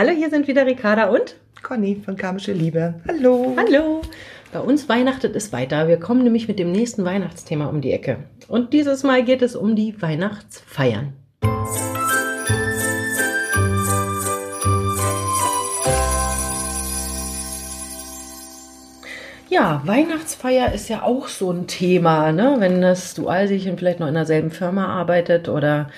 Hallo, hier sind wieder Ricarda und Conny von Karmische Liebe. Hallo. Hallo. Bei uns weihnachtet es weiter. Wir kommen nämlich mit dem nächsten Weihnachtsthema um die Ecke. Und dieses Mal geht es um die Weihnachtsfeiern. Ja, Weihnachtsfeier ist ja auch so ein Thema, ne? Wenn das dual sich vielleicht noch in derselben Firma arbeitet oder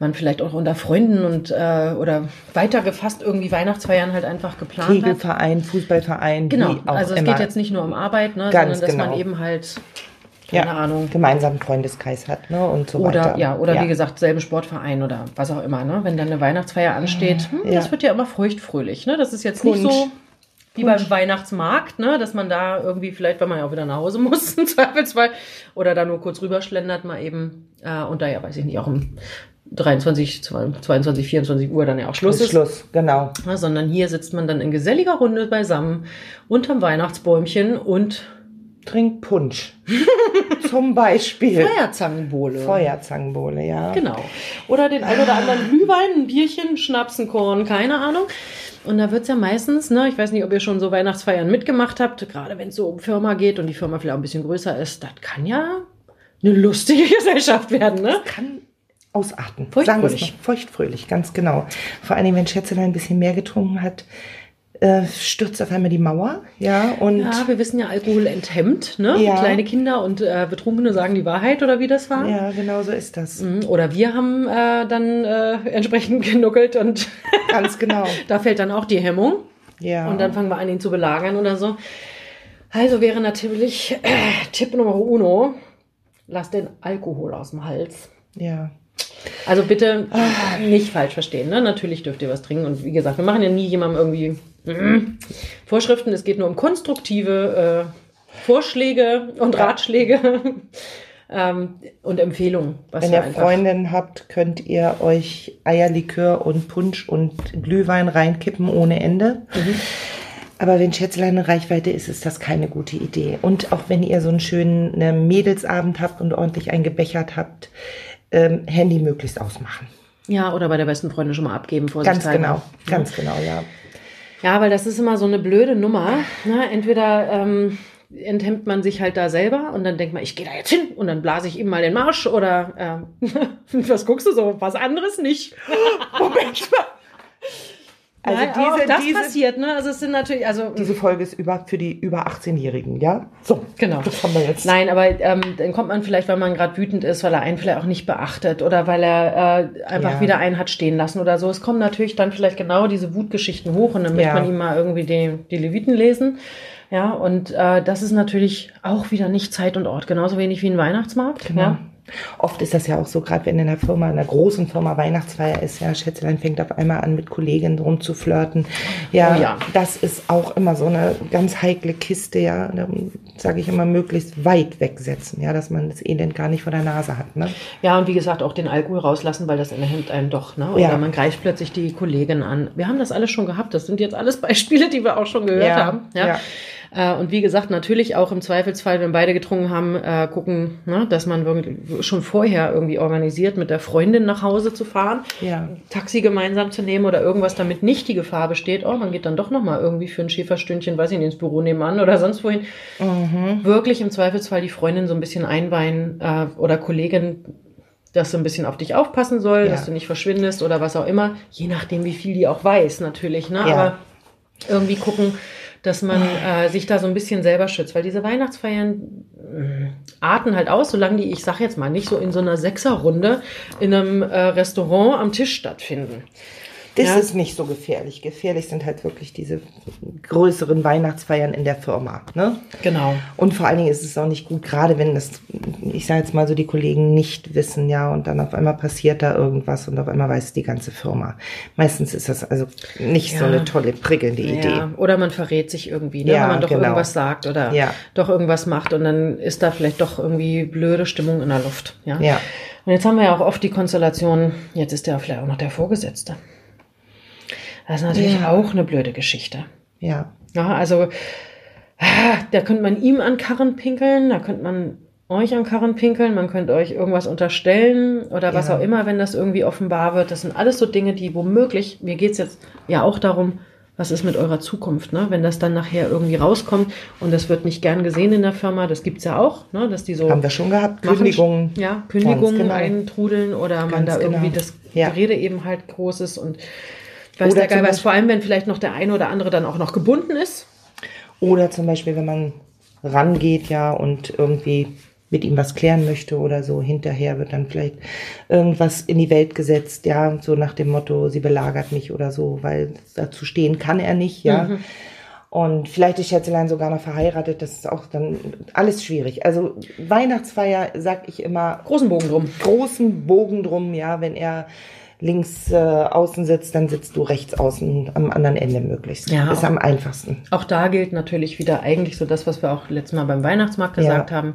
man vielleicht auch unter Freunden und äh, oder weiter gefasst irgendwie Weihnachtsfeiern halt einfach geplant Kegelverein, hat. Fußballverein. Genau, also es immer. geht jetzt nicht nur um Arbeit, ne, Ganz sondern dass genau. man eben halt keine ja, Ahnung. gemeinsamen Freundeskreis hat, ne? Und so Oder, weiter. ja, oder wie gesagt, selben Sportverein oder was auch immer, ne? Wenn dann eine Weihnachtsfeier ansteht, hm, Ja. das wird ja immer feuchtfröhlich, ne? Das ist jetzt Punsch. nicht so wie beim Weihnachtsmarkt, ne? Dass man da irgendwie vielleicht, wenn man ja auch wieder nach Hause muss, im Zweifelsfall, oder da nur kurz rüberschlendert, mal eben, äh, und da ja, weiß ich nicht, auch um 23, 22, 24 Uhr dann ja auch Schluss Schluss, ist. Schluss, genau. Ja, sondern hier sitzt man dann in geselliger Runde beisammen unterm Weihnachtsbäumchen und Trink Punsch. Zum Beispiel. Feuerzangenbowle. Feuerzangenbowle, ja. Genau. Oder den ein oder anderen Glühwein, ein Bierchen, Schnaps, ein Korn, keine Ahnung. Und da wird's ja meistens, ne, ich weiß nicht, ob ihr schon so Weihnachtsfeiern mitgemacht habt, gerade wenn es so um Firma geht und die Firma vielleicht auch ein bisschen größer ist, das kann ja eine lustige Gesellschaft werden, ne? Kann ausarten. Feuchtfröhlich. Sagen es. Feuchtfröhlich, ganz genau. Vor allem, wenn Schätzelein ein bisschen mehr getrunken hat, äh, stürzt auf einmal die Mauer, ja, und Ja, wir wissen ja, Alkohol enthemmt, ne? Ja. Kleine Kinder und äh, Betrunkene sagen die Wahrheit oder wie das war. ja, genau so ist das. Mhm. Oder wir haben äh, dann äh, entsprechend genuckelt und Ganz genau. da fällt dann auch die Hemmung. Ja. Und dann fangen wir an, ihn zu belagern oder so. Also wäre natürlich äh, Tipp Nummer uno, lass den Alkohol aus dem Hals. ja. Also bitte nicht falsch verstehen. Ne? Natürlich dürft ihr was trinken. Und wie gesagt, wir machen ja nie jemandem irgendwie mm, Vorschriften. Es geht nur um konstruktive äh, Vorschläge und Ja. Ratschläge ähm, und Empfehlungen. Wenn ihr Freundinnen habt, könnt ihr euch Eierlikör und Punsch und Glühwein reinkippen ohne Ende. Mhm. Aber wenn Schätzlein in Reichweite ist, ist das keine gute Idee. Und auch wenn ihr so einen schönen äh, Mädelsabend habt und ordentlich eingebechert habt, ähm, Handy möglichst ausmachen. Ja, oder bei der besten Freundin schon mal abgeben. Ganz vorsichtshalber. genau, ganz genau, ja. Ja, weil das ist immer so eine blöde Nummer. Ne? Entweder ähm, enthemmt man sich halt da selber und dann denkt man, ich gehe da jetzt hin und dann blase ich ihm mal den Marsch oder ähm, was guckst du so? Was anderes nicht. Moment mal. Also Nein, diese, auch das diese, passiert, ne? Also es sind natürlich, also diese Folge ist über, für die über 18-Jährigen, ja? So, Genau. das haben wir jetzt. Nein, aber ähm, dann kommt man vielleicht, weil man gerade wütend ist, weil er einen vielleicht auch nicht beachtet oder weil er äh, einfach Ja. wieder einen hat stehen lassen oder so. Es kommen natürlich dann vielleicht genau diese Wutgeschichten hoch und dann möchte Ja. man ihm mal irgendwie die, die Leviten lesen. Ja, und äh, das ist natürlich auch wieder nicht Zeit und Ort, genauso wenig wie ein Weihnachtsmarkt. Genau. Ja. Oft ist das ja auch so, gerade wenn in einer Firma, in einer großen Firma Weihnachtsfeier ist, ja, Schätzelein fängt auf einmal an, mit Kolleginnen rumzuflirten. Ja, Oh ja. das ist auch immer so eine ganz heikle Kiste, ja. Da sage ich immer, möglichst weit wegsetzen, ja, dass man das Elend gar nicht vor der Nase hat, ne? Ja, und wie gesagt, auch den Alkohol rauslassen, weil das enthemmt einen doch. Ne? Oder Ja. man greift plötzlich die Kollegin an. Wir haben das alles schon gehabt. Das sind jetzt alles Beispiele, die wir auch schon gehört Ja, haben. Ja. ja. Äh, Und wie gesagt, natürlich auch im Zweifelsfall, wenn beide getrunken haben, äh, gucken, ne, dass man wirklich schon vorher irgendwie organisiert, mit der Freundin nach Hause zu fahren, Ja. Taxi gemeinsam zu nehmen oder irgendwas, damit nicht die Gefahr besteht, oh, man geht dann doch nochmal irgendwie für ein Schäferstündchen, weiß ich nicht, ins Büro nebenan oder sonst wohin. Mhm. Wirklich im Zweifelsfall die Freundin so ein bisschen einweihen äh, oder Kollegin, dass sie ein bisschen auf dich aufpassen soll, Ja. dass du nicht verschwindest oder was auch immer, je nachdem, wie viel die auch weiß, natürlich. Ne? Ja. Aber irgendwie gucken, dass man äh, sich da so ein bisschen selber schützt, weil diese Weihnachtsfeiern mh, arten halt aus, solange die, ich sag jetzt mal, nicht so in so einer Sechserrunde in einem äh, Restaurant am Tisch stattfinden. Das Ja. ist nicht so gefährlich. Gefährlich sind halt wirklich diese größeren Weihnachtsfeiern in der Firma, ne? Genau. Und vor allen Dingen ist es auch nicht gut, gerade wenn das, ich sage jetzt mal so, die Kollegen nicht wissen, ja, und dann auf einmal passiert da irgendwas und auf einmal weiß die ganze Firma. Meistens ist das also nicht so Ja. eine tolle, prickelnde Idee. Ja, oder man verrät sich irgendwie, ne? Ja, wenn man doch genau. irgendwas sagt oder Ja. doch irgendwas macht und dann ist da vielleicht doch irgendwie blöde Stimmung in der Luft. Ja? Ja. Und jetzt haben wir ja auch oft die Konstellation, jetzt ist der vielleicht auch noch der Vorgesetzte. Das ist natürlich Ja. auch eine blöde Geschichte. Ja. Ja, also ah, da könnte man ihm an Karren pinkeln, da könnte man euch an Karren pinkeln, man könnte euch irgendwas unterstellen oder was Ja. auch immer, wenn das irgendwie offenbar wird. Das sind alles so Dinge, die womöglich, mir geht's jetzt ja auch darum, was ist mit eurer Zukunft, ne? wenn das dann nachher irgendwie rauskommt und das wird nicht gern gesehen in der Firma, das gibt's ja auch, ne? dass die so Haben wir schon gehabt. machen- Kündigungen. Ja, Kündigungen genau. eintrudeln oder man Ganz da irgendwie genau. das Ja. Gerede eben halt groß ist und weiß Oder der Geil Beispiel- vor allem wenn vielleicht noch der eine oder andere dann auch noch gebunden ist. Oder zum Beispiel, wenn man rangeht, ja, und irgendwie mit ihm was klären möchte oder so, hinterher wird dann vielleicht irgendwas in die Welt gesetzt, ja, so nach dem Motto, sie belagert mich oder so, weil dazu stehen kann er nicht, ja. Mhm. Und vielleicht ist Schätzelein sogar noch verheiratet, das ist auch dann alles schwierig. Also Weihnachtsfeier, sag ich immer, Großen Bogen drum. großen Bogen drum, ja, wenn er links äh, außen sitzt, dann sitzt du rechts außen am anderen Ende möglichst. Ja, ist am einfachsten. Auch da gilt natürlich wieder eigentlich so das, was wir auch letztes Mal beim Weihnachtsmarkt gesagt Ja. haben.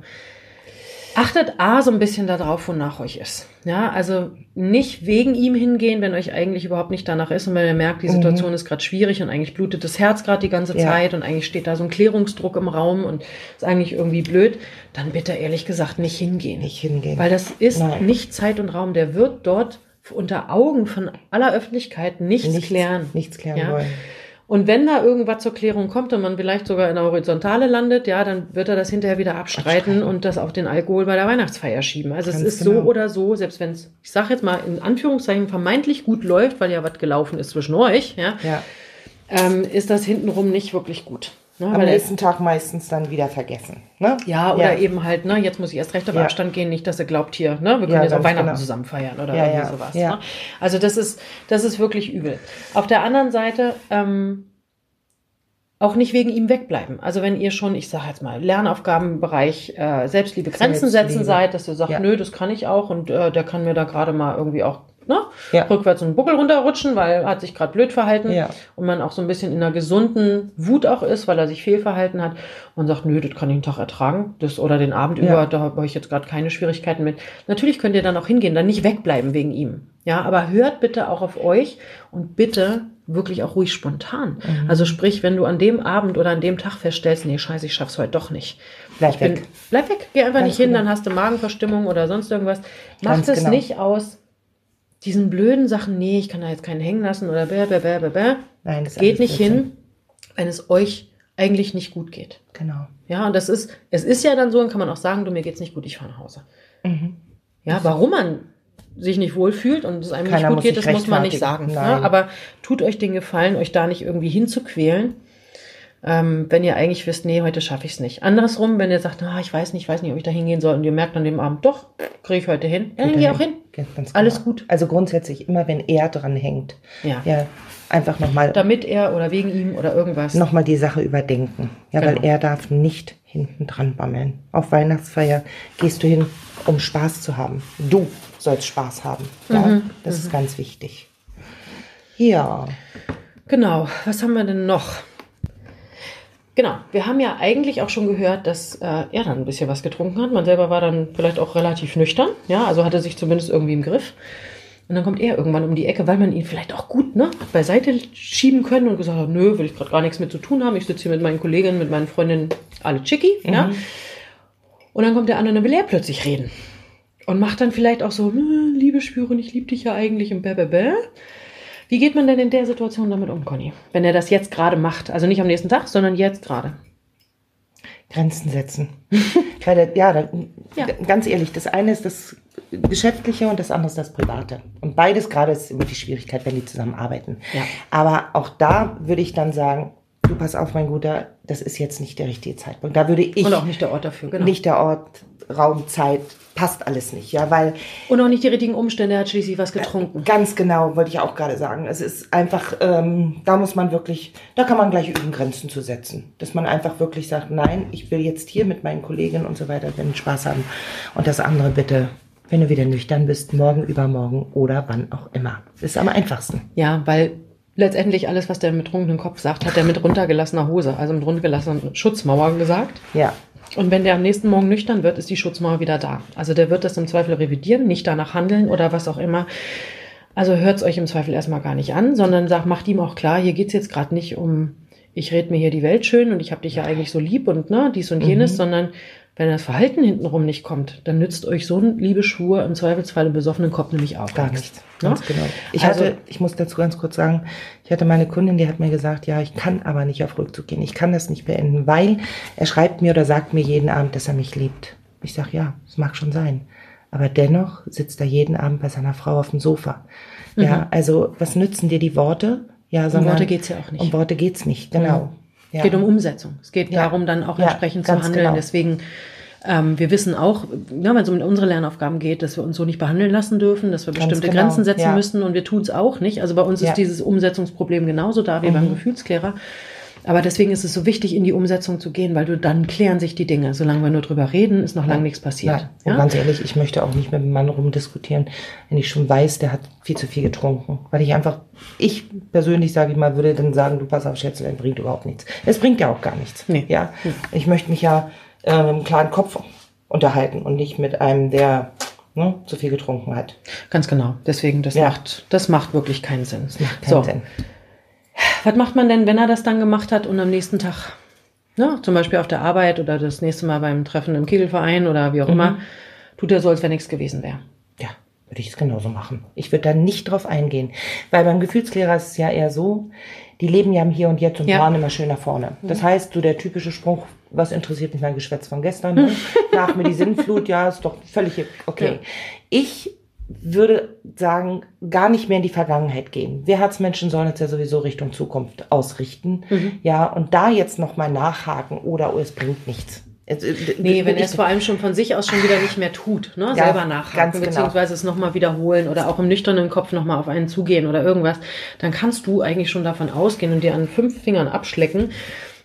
Achtet A so ein bisschen darauf, wonach euch ist. Ja, also nicht wegen ihm hingehen, wenn euch eigentlich überhaupt nicht danach ist und wenn ihr merkt, die Situation ist gerade schwierig und eigentlich blutet das Herz gerade die ganze Mhm. Ja. Zeit und eigentlich steht da so ein Klärungsdruck im Raum und ist eigentlich irgendwie blöd, dann bitte ehrlich gesagt nicht hingehen. Nicht hingehen. Weil das ist Nein. nicht Zeit und Raum. Der wird dort unter Augen von aller Öffentlichkeit nichts, nichts klären. Nichts klären Ja. wollen. Und wenn da irgendwas zur Klärung kommt und man vielleicht sogar in der Horizontale landet, ja, dann wird er das hinterher wieder abstreiten, Abstreiten. und das auf den Alkohol bei der Weihnachtsfeier schieben. Also es Ganz ist so genau. oder so, selbst wenn es, ich sage jetzt mal in Anführungszeichen, vermeintlich gut läuft, weil ja was gelaufen ist zwischen euch, ja, Ja. ähm, ist das hintenrum nicht wirklich gut. Ne? Am nächsten Tag meistens dann wieder vergessen. Ne? ja, oder Ja. eben halt, ne, jetzt muss ich erst recht auf Ja. Abstand gehen, nicht, dass ihr glaubt hier, ne, wir können Ja, jetzt auch Weihnachten genau. zusammen feiern oder irgendwie sowas. Ne? Also das ist, das ist wirklich übel. Auf der anderen Seite, ähm, auch nicht wegen ihm wegbleiben. Also wenn ihr schon, ich sage jetzt mal, Lernaufgabenbereich äh, Selbstliebe Grenzen setzen Selbstliebe. seid, dass ihr sagt, nö, das kann ich auch und äh, der kann mir da gerade mal irgendwie auch ne, Ja. rückwärts einen Buckel runterrutschen, weil er hat sich gerade blöd verhalten Ja. und man auch so ein bisschen in einer gesunden Wut auch ist, weil er sich fehlverhalten hat und sagt, nö, das kann ich einen Tag ertragen, das oder den Abend Ja. über, da habe ich jetzt gerade keine Schwierigkeiten mit. Natürlich könnt ihr dann auch hingehen, dann nicht wegbleiben wegen ihm. Ja, aber hört bitte auch auf euch und bitte wirklich auch ruhig spontan. Mhm. Also sprich, wenn du an dem Abend oder an dem Tag feststellst, nee, scheiße, ich schaff's heute doch nicht. Bleib ich bin, weg. bleib weg, geh einfach Ganz nicht hin, genau. dann hast du Magenverstimmung oder sonst irgendwas. Macht Ganz es genau. nicht aus diesen blöden Sachen, nee, ich kann da jetzt keinen hängen lassen oder bäh, bäh, bäh, bäh, bäh. Nein, das Geht nicht Blödsinn. hin, wenn es euch eigentlich nicht gut geht. Genau. Ja, und das ist, es ist ja dann so, dann kann man auch sagen, du, mir geht's nicht gut, ich fahre nach Hause. Mhm. Ja, warum man sich nicht wohlfühlt und es einem Keiner nicht gut geht, das muss man nicht sagen. Ne? Aber tut euch den Gefallen, euch da nicht irgendwie hinzuquälen, ähm, wenn ihr eigentlich wisst, nee, heute schaffe ich es nicht. Andersrum, wenn ihr sagt, ah, ich weiß nicht, ich weiß nicht, ob ich da hingehen soll und ihr merkt an dem Abend, doch, kriege ich heute hin, dann geh auch hin. Ganz Alles gut. Also grundsätzlich immer, wenn er dran hängt, Ja. ja, einfach nochmal Damit er oder wegen ihm oder irgendwas. noch mal die Sache überdenken. Ja, Genau. weil er darf nicht hinten dran bammeln. Auf Weihnachtsfeier gehst du hin, um Spaß zu haben. Du sollst Spaß haben. Ja, Mhm. das ist ganz wichtig. Ja, Genau, was haben wir denn noch? Genau, wir haben ja eigentlich auch schon gehört, dass äh, er dann ein bisschen was getrunken hat. Man selber war dann vielleicht auch relativ nüchtern, ja, also hatte sich zumindest irgendwie im Griff. Und dann kommt er irgendwann um die Ecke, weil man ihn vielleicht auch gut ne, beiseite schieben können und gesagt hat, nö, will ich gerade gar nichts mit zu tun haben. Ich sitze hier mit meinen Kolleginnen, mit meinen Freundinnen, alle chicki, ja. Und dann kommt der an und dann will er plötzlich reden. Und macht dann vielleicht auch so, "Hm, Liebe spüren, ich liebe dich ja eigentlich und bäh, bäh, bäh. Wie geht man denn in der Situation damit um, Conny? Wenn er das jetzt gerade macht. Also nicht am nächsten Tag, sondern jetzt gerade. Grenzen setzen. weil ja, da, Ja. ganz ehrlich, das eine ist das Geschäftliche und das andere ist das Private. Und beides gerade ist immer die Schwierigkeit, wenn die zusammenarbeiten. Ja. Aber auch da würde ich dann sagen, du pass auf, mein Guter, das ist jetzt nicht der richtige Zeitpunkt. Da würde ich Und auch nicht der Ort dafür, genau. nicht der Ort, Raum, Zeit, passt alles nicht, ja, weil Und auch nicht die richtigen Umstände, er hat schließlich was getrunken. ganz genau, wollte ich auch gerade sagen, es ist einfach, ähm, da muss man wirklich, da kann man gleich üben, Grenzen zu setzen, dass man einfach wirklich sagt, nein, ich will jetzt hier mit meinen Kolleginnen und so weiter den Spaß haben und das andere bitte, wenn du wieder nüchtern bist, morgen, übermorgen oder wann auch immer. Ist am einfachsten. Ja, weil letztendlich alles, was der mit betrunkenen Kopf sagt, hat er mit runtergelassener Hose, also mit runtergelassener Schutzmauer gesagt. Ja, Und wenn der am nächsten Morgen nüchtern wird, ist die Schutzmauer wieder da. Also der wird das im Zweifel revidieren, nicht danach handeln oder was auch immer. Also hört es euch im Zweifel erstmal gar nicht an, sondern sagt, macht ihm auch klar, hier geht's jetzt gerade nicht um ich rede mir hier die Welt schön und ich habe dich ja eigentlich so lieb und ne, dies und jenes, Mhm. sondern wenn das Verhalten hintenrum nicht kommt, dann nützt euch so ein Liebeschwur im Zweifelsfall im besoffenen Kopf nämlich auch Gar nichts. Ne? Ganz genau. Ich Also- hatte, ich muss dazu ganz kurz sagen, ich hatte meine Kundin, die hat mir gesagt, ja, ich kann aber nicht auf Rückzug gehen. Ich kann das nicht beenden, weil er schreibt mir oder sagt mir jeden Abend, dass er mich liebt. Ich sag, ja, das mag schon sein. Aber dennoch sitzt er jeden Abend bei seiner Frau auf dem Sofa. Ja, also was nützen dir die Worte? Ja, sondern, Mhm. Worte geht's ja auch nicht. Um Worte geht's nicht, genau. Es geht um Umsetzung. Es geht darum, dann auch entsprechend zu handeln. genau. Deswegen, ähm, wir wissen auch, ja, wenn es um unsere Lernaufgaben geht, dass wir uns so nicht behandeln lassen dürfen, dass wir Ganz bestimmte genau, Grenzen setzen ja. müssen und wir tun es auch nicht. Also bei uns Ja. Mhm. ist dieses Umsetzungsproblem genauso da wie beim Gefühlsklärer. Aber deswegen ist es so wichtig, in die Umsetzung zu gehen, weil du dann klären sich die Dinge. Solange wir nur drüber reden, ist noch lange nichts passiert. Ja, und ganz ehrlich, ich möchte auch nicht mit dem Mann rumdiskutieren, wenn ich schon weiß, der hat viel zu viel getrunken. Weil ich einfach, ich persönlich sage ich mal, würde dann sagen, du pass auf, Schätzelein, bringt überhaupt nichts. Es bringt ja auch gar nichts. Nee. Ja, ich möchte mich ja äh, mit einem klaren Kopf unterhalten und nicht mit einem, der ne, zu viel getrunken hat. Ganz genau. Deswegen, das Ja. macht, das macht wirklich keinen Sinn. Macht keinen so. Sinn. Was macht man denn, wenn er das dann gemacht hat und am nächsten Tag, ne, zum Beispiel auf der Arbeit oder das nächste Mal beim Treffen im Kegelverein oder wie auch immer, tut er so, als wenn nichts gewesen wäre? Ja, würde ich es genauso machen. Ich würde da nicht drauf eingehen. Weil beim Gefühlsklärer ist es ja eher so, die leben ja im Hier und Jetzt und Ja. planen immer schön nach vorne. Das heißt, so der typische Spruch, was interessiert mich mein Geschwätz von gestern? Ne? Nach mir die Sinnflut, ja, ist doch völlig okay. Ja. Ich würde sagen, gar nicht mehr in die Vergangenheit gehen. Wir Herzmenschen sollen uns ja sowieso Richtung Zukunft ausrichten. Mhm. Ja, und da jetzt nochmal nachhaken oder oh, es bringt nichts. Es- äh, Nee, wenn er es vor allem schon von sich aus schon wieder nicht mehr tut, ne? Ja, selber nachhaken, ganz genau. beziehungsweise es nochmal wiederholen oder auch im nüchternen Kopf nochmal auf einen zugehen oder irgendwas, dann kannst du eigentlich schon davon ausgehen und dir an fünf Fingern abschlecken,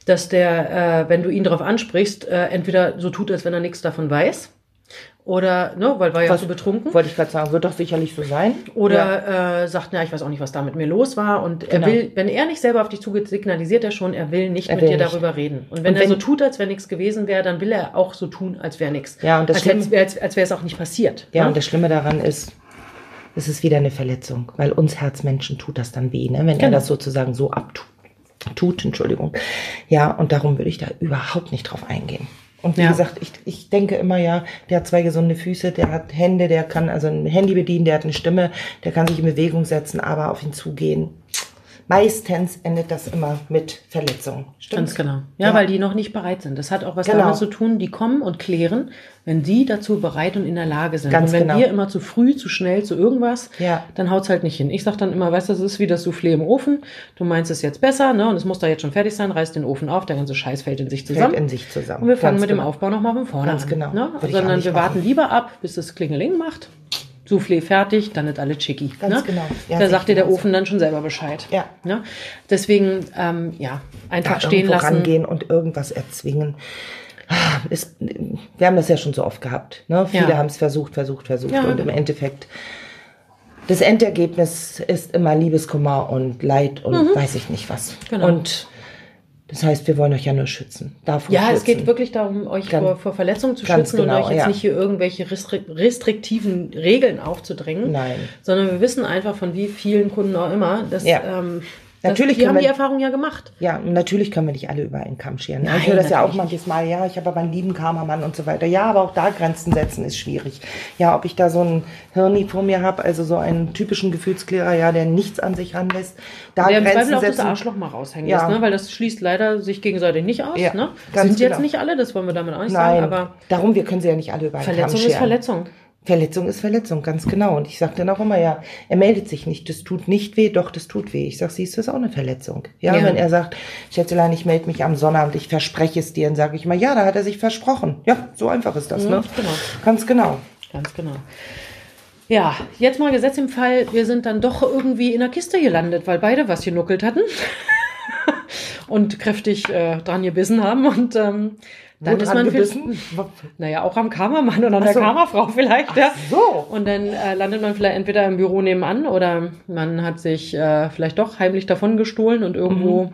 dass der, äh, wenn du ihn darauf ansprichst, äh, entweder so tut, als wenn er nichts davon weiß, oder, ne, weil war ja Was- so betrunken. Wollte ich gerade sagen, wird doch sicherlich so sein. Ja. Oder äh, sagt, na, ich weiß auch nicht, was da mit mir los war. Und er Genau. will, wenn er nicht selber auf dich zugeht, signalisiert er schon, er will nicht Er mit will dir nicht. darüber reden. Und wenn Und er so wenn- tut, als wäre nichts gewesen wäre, dann will er auch so tun, als wäre nichts. Ja, und das als, Schlimme- hätte- als, als wäre es auch nicht passiert. Ja, ne? und das Schlimme daran ist, es ist wieder eine Verletzung, weil uns Herzmenschen tut das dann weh, ne? wenn er Genau. das sozusagen so abtut. Tut, Entschuldigung. Ja, und darum würde ich da überhaupt nicht drauf eingehen. Und wie Ja. gesagt, ich, ich denke immer ja, der hat zwei gesunde Füße, der hat Hände, der kann also ein Handy bedienen, der hat eine Stimme, der kann sich in Bewegung setzen, aber auf ihn zugehen. Meistens endet das immer mit Verletzung. Ganz genau. Ja, Ja. weil die noch nicht bereit sind. Das hat auch was Genau. damit zu tun, die kommen und klären, wenn die dazu bereit und in der Lage sind. Ganz und wenn genau. wir immer zu früh, zu schnell, zu irgendwas, Ja. dann haut's halt nicht hin. Ich sag dann immer, weißt du, das ist wie das Soufflé im Ofen. Du meinst es jetzt besser, ne? Und es muss da jetzt schon fertig sein, reißt den Ofen auf, der ganze Scheiß fällt in sich zusammen. Fällt in sich zusammen. Und wir fangen Ganz mit dem genau. Aufbau nochmal von vorne Ganz an. genau. Ne? Sondern wir machen. warten lieber ab, bis das Klingeling macht. Soufflé fertig, dann ist alles chicki. Ganz ne? genau. Ja, da sagt dir der genauso. Ofen dann schon selber Bescheid. Ja. Ne? Deswegen, ähm, ja, einfach da stehen lassen. rangehen und irgendwas erzwingen. Ist, wir haben das ja schon so oft gehabt. Ne? Viele Ja. haben es versucht, versucht, versucht. Ja, und im genau. Endeffekt, das Endergebnis ist immer Liebeskummer und Leid und weiß ich nicht was. Mhm. Genau. Und das heißt, wir wollen euch ja nur schützen. Davor Ja, schützen. es geht wirklich darum, euch Ganz- vor, vor Verletzungen zu schützen genau, und euch jetzt ja. nicht hier irgendwelche restri restriktiven Regeln aufzudrängen. Nein. Sondern wir wissen einfach von wie vielen Kunden auch immer, dass Ja. ähm, Natürlich dass, die haben wir- die Erfahrung ja gemacht. Ja, und natürlich können wir nicht alle über einen Kamm scheren. Nein, ich höre das ja auch manches Mal, ja, ich habe aber einen lieben Karmamann und so weiter. Ja, aber auch da Grenzen setzen ist schwierig. Ja, ob ich da so einen Hirni vor mir habe, also so einen typischen Gefühlsklärer, ja, der nichts an sich ranlässt, da Der im Zweifel Grenzen auch das setzen. Arschloch mal raushängen Ja. lässt, ne? weil das schließt leider sich gegenseitig nicht aus. Ja, ne? Sind jetzt genau. nicht alle, das wollen wir damit auch nicht Nein, sagen, aber darum, wir können sie ja nicht alle über einen Verletzung Kamm ist scheren. Verletzung. Verletzung ist Verletzung, ganz genau. Und ich sage dann auch immer, ja, er meldet sich nicht, das tut nicht weh, doch, das tut weh. Ich sage, siehst du, das ist auch eine Verletzung. Ja, Ja. wenn er sagt, Schätzelein, ich melde mich am Sonnabend, ich verspreche es dir, dann sage ich mal, ja, da hat er sich versprochen. Ja, so einfach ist das, Ja, ne? genau. Ganz genau. Ganz genau. Ja, jetzt mal Gesetz im Fall, wir sind dann doch irgendwie in der Kiste gelandet, weil beide was genuckelt hatten und kräftig äh, dran gebissen haben und ähm, dann Wo ist man gebissen? naja, auch am Kammermann und an der so. Kammerfrau vielleicht, ja. so. Und dann äh, landet man vielleicht entweder im Büro nebenan oder man hat sich äh, vielleicht doch heimlich davon gestohlen und irgendwo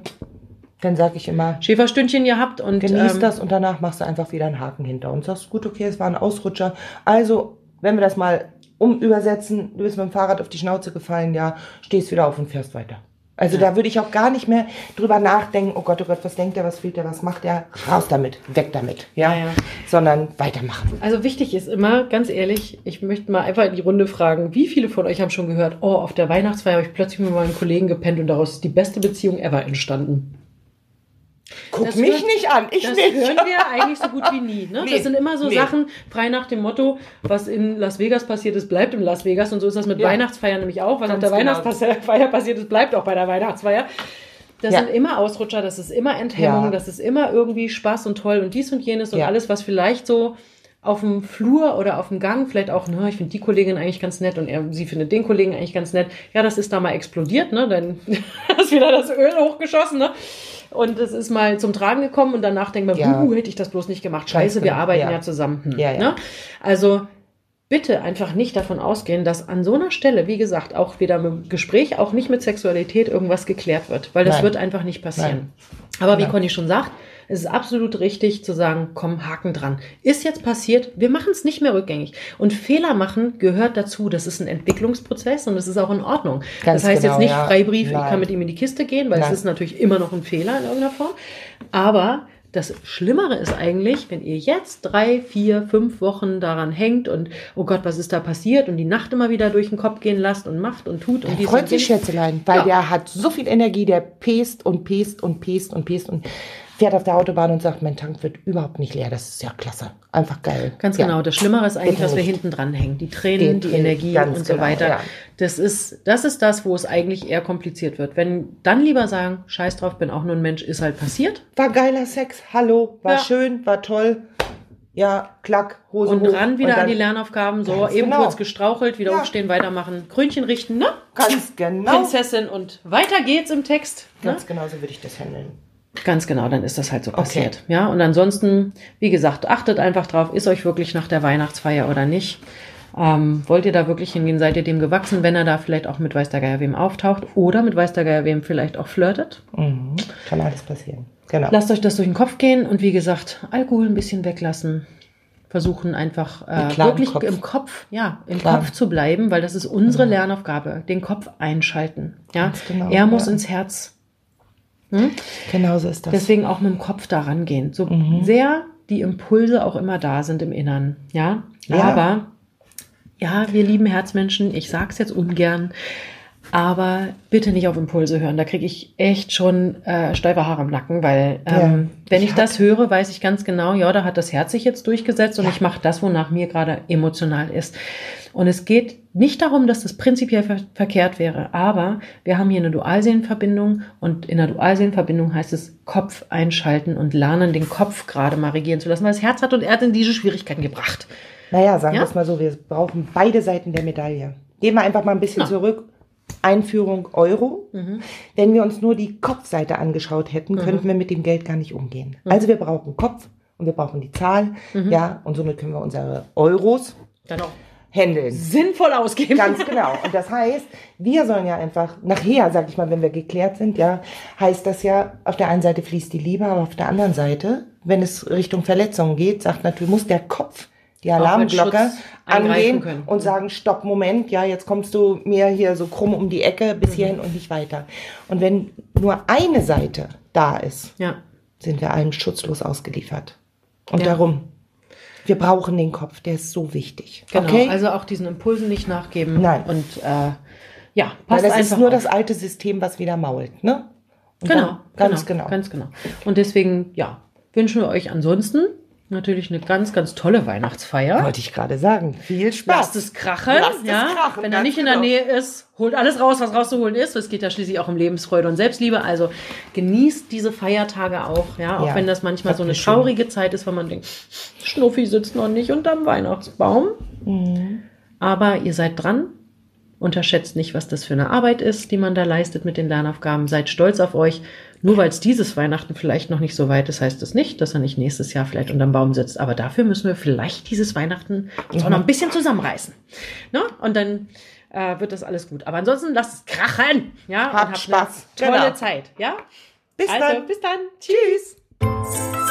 Dann sage ich immer, Schäferstündchen gehabt und genieß ähm, das und danach machst du einfach wieder einen Haken hinter und sagst, gut, okay, es war ein Ausrutscher. Also, wenn wir das mal umübersetzen, du bist mit dem Fahrrad auf die Schnauze gefallen, ja, stehst wieder auf und fährst weiter. Also da würde ich auch gar nicht mehr drüber nachdenken, oh Gott, oh Gott, was denkt er, was fühlt er, was macht er? Raus damit, weg damit, ja. Ja, ja. Sondern weitermachen. Also wichtig ist immer, ganz ehrlich, ich möchte mal einfach in die Runde fragen, wie viele von euch haben schon gehört, oh, auf der Weihnachtsfeier habe ich plötzlich mit meinen Kollegen gepennt und daraus ist die beste Beziehung ever entstanden. Guck Das mich hört- nicht an, ich das nicht. hören wir eigentlich so gut wie nie. Ne? Nee, das sind immer so nee. Sachen, frei nach dem Motto, was in Las Vegas passiert ist, bleibt in Las Vegas. Und so ist das mit Ja. Weihnachtsfeiern nämlich auch. Was Ganz auf der genau. Weihnachtsfeier passiert ist, bleibt auch bei der Weihnachtsfeier. Das Ja. sind immer Ausrutscher, das ist immer Enthemmung, Ja. das ist immer irgendwie Spaß und toll und dies und jenes und alles, was vielleicht so auf dem Flur oder auf dem Gang vielleicht auch, ne, ich finde die Kollegin eigentlich ganz nett und er, sie findet den Kollegen eigentlich ganz nett. Ja, das ist da mal explodiert, ne? Dann ist wieder das Öl hochgeschossen, ne? Und es ist mal zum Tragen gekommen und danach denkt man, Ja. uh, hätte ich das bloß nicht gemacht. Scheiße, wir genau, arbeiten ja. zusammen. Hm, Ja, ja. Ne? Also bitte einfach nicht davon ausgehen, dass an so einer Stelle, wie gesagt, auch wieder mit Gespräch, auch nicht mit Sexualität irgendwas geklärt wird, weil das Nein. wird einfach nicht passieren. Aber wie Nein. Conny schon sagt, es ist absolut richtig zu sagen, komm, Haken dran. Ist jetzt passiert, wir machen es nicht mehr rückgängig. Und Fehler machen gehört dazu. Das ist ein Entwicklungsprozess und es ist auch in Ordnung. Ganz das heißt genau, jetzt nicht ja. Freibrief, ich Nein. kann mit ihm in die Kiste gehen, weil Nein. es ist natürlich immer noch ein Fehler in irgendeiner Form. Aber das Schlimmere ist eigentlich, wenn ihr jetzt drei, vier, fünf Wochen daran hängt und oh Gott, was ist da passiert und die Nacht immer wieder durch den Kopf gehen lasst und macht und tut und Der freut sich. Schätzelein, weil Ja. der hat so viel Energie, der pest und pest und pest und pest und fährt auf der Autobahn und sagt, mein Tank wird überhaupt nicht leer. Das ist ja klasse. Einfach geil. Ganz ja. genau. Das Schlimmere ist eigentlich, dass wir hinten dran hängen. Die Tränen, Die die, Energie und so genau, weiter. ja. Das ist, das ist das, wo es eigentlich eher kompliziert wird. Wenn dann lieber sagen, scheiß drauf, bin auch nur ein Mensch, ist halt passiert. War geiler Sex, hallo, war Ja. schön, war toll. Ja, klack, Hose Und hoch. ran wieder dann, an die Lernaufgaben. So, eben genau. kurz gestrauchelt, wieder aufstehen, weitermachen, Krönchen richten, ne? Ganz genau. Prinzessin und weiter geht's im Text. Ne? Ganz genau so würde ich das handeln. Ganz genau, dann ist das halt so passiert. Ja, und ansonsten, wie gesagt, achtet einfach drauf, ist euch wirklich nach der Weihnachtsfeier oder nicht. Ähm, wollt ihr da wirklich hingehen, seid ihr dem gewachsen, wenn er da vielleicht auch mit weiß der Geier wem auftaucht oder mit weiß der Geier wem vielleicht auch flirtet? Mhm. Kann alles passieren. Genau. Lasst euch das durch den Kopf gehen und wie gesagt, Alkohol ein bisschen weglassen. Versuchen einfach äh, wirklich Kopf. im Kopf, ja, im Klar. Kopf zu bleiben, weil das ist unsere Lernaufgabe, den Kopf einschalten. Ja, genau, er muss ja. ins Herz. Genau so ist das. Deswegen auch mit dem Kopf daran gehen. So Mhm. sehr die Impulse auch immer da sind im Innern. Ja? Ja. Aber, ja, wir lieben Herzmenschen. Ich sag's jetzt ungern. Aber bitte nicht auf Impulse hören. Da kriege ich echt schon äh, steife Haare im Nacken, weil ähm, Ja. wenn ich Ich das höre, weiß ich ganz genau, ja, da hat das Herz sich jetzt durchgesetzt und ich mache das, wonach mir gerade emotional ist. Und es geht nicht darum, dass das prinzipiell ver verkehrt wäre, aber wir haben hier eine Dualseelenverbindung und in der Dualseelenverbindung heißt es Kopf einschalten und lernen, den Kopf gerade mal regieren zu lassen, weil das Herz hat und er hat in diese Schwierigkeiten gebracht. Naja, sagen Ja? wir es mal so, wir brauchen beide Seiten der Medaille. Gehen wir einfach mal ein bisschen Ja. zurück. Einführung Euro. Mhm. Wenn wir uns nur die Kopfseite angeschaut hätten, könnten wir mit dem Geld gar nicht umgehen. Mhm. Also wir brauchen Kopf und wir brauchen die Zahl, ja, und somit können wir unsere Euros Dann auch handeln. sinnvoll ausgeben. Ganz genau. Und das heißt, wir sollen ja einfach, nachher, sag ich mal, wenn wir geklärt sind, ja, heißt das ja, auf der einen Seite fließt die Liebe, aber auf der anderen Seite, wenn es Richtung Verletzungen geht, sagt natürlich, muss der Kopf die Alarmglocke angehen können. und sagen, stopp, Moment, ja, jetzt kommst du mir hier so krumm um die Ecke bis Mhm. hierhin und nicht weiter. Und wenn nur eine Seite da ist, Ja. sind wir allen schutzlos ausgeliefert. Und Ja. darum, wir brauchen den Kopf, der ist so wichtig. Genau, okay? also auch diesen Impulsen nicht nachgeben. Nein. Und äh, ja, Weil passt das einfach ist nur auf. das alte System, was wieder mault, ne? Und Genau, ganz genau, genau. Ganz genau. Und deswegen, ja, wünschen wir euch ansonsten natürlich eine ganz, ganz tolle Weihnachtsfeier. Wollte ich gerade sagen. Viel Spaß. Lasst es krachen, Lasst es ja. krachen, Wenn er nicht in der genau. Nähe ist, holt alles raus, was rauszuholen ist. Es geht ja schließlich auch um Lebensfreude und Selbstliebe. Also genießt diese Feiertage auch, ja. Auch Ja, wenn das manchmal so eine schöne- traurige Zeit ist, wenn man denkt, Schnuffi sitzt noch nicht unterm Weihnachtsbaum. Mhm. Aber ihr seid dran. Unterschätzt nicht, was das für eine Arbeit ist, die man da leistet mit den Lernaufgaben. Seid stolz auf euch. Nur weil es dieses Weihnachten vielleicht noch nicht so weit ist, heißt es nicht, dass er nicht nächstes Jahr vielleicht unterm Baum sitzt. Aber dafür müssen wir vielleicht dieses Weihnachten uns auch noch ein bisschen zusammenreißen. Ne? Und dann äh, wird das alles gut. Aber ansonsten lasst es krachen. Ja? Habt Und Spaß. Tolle Genau. Zeit. Ja? Bis also, dann. bis dann. Tschüss.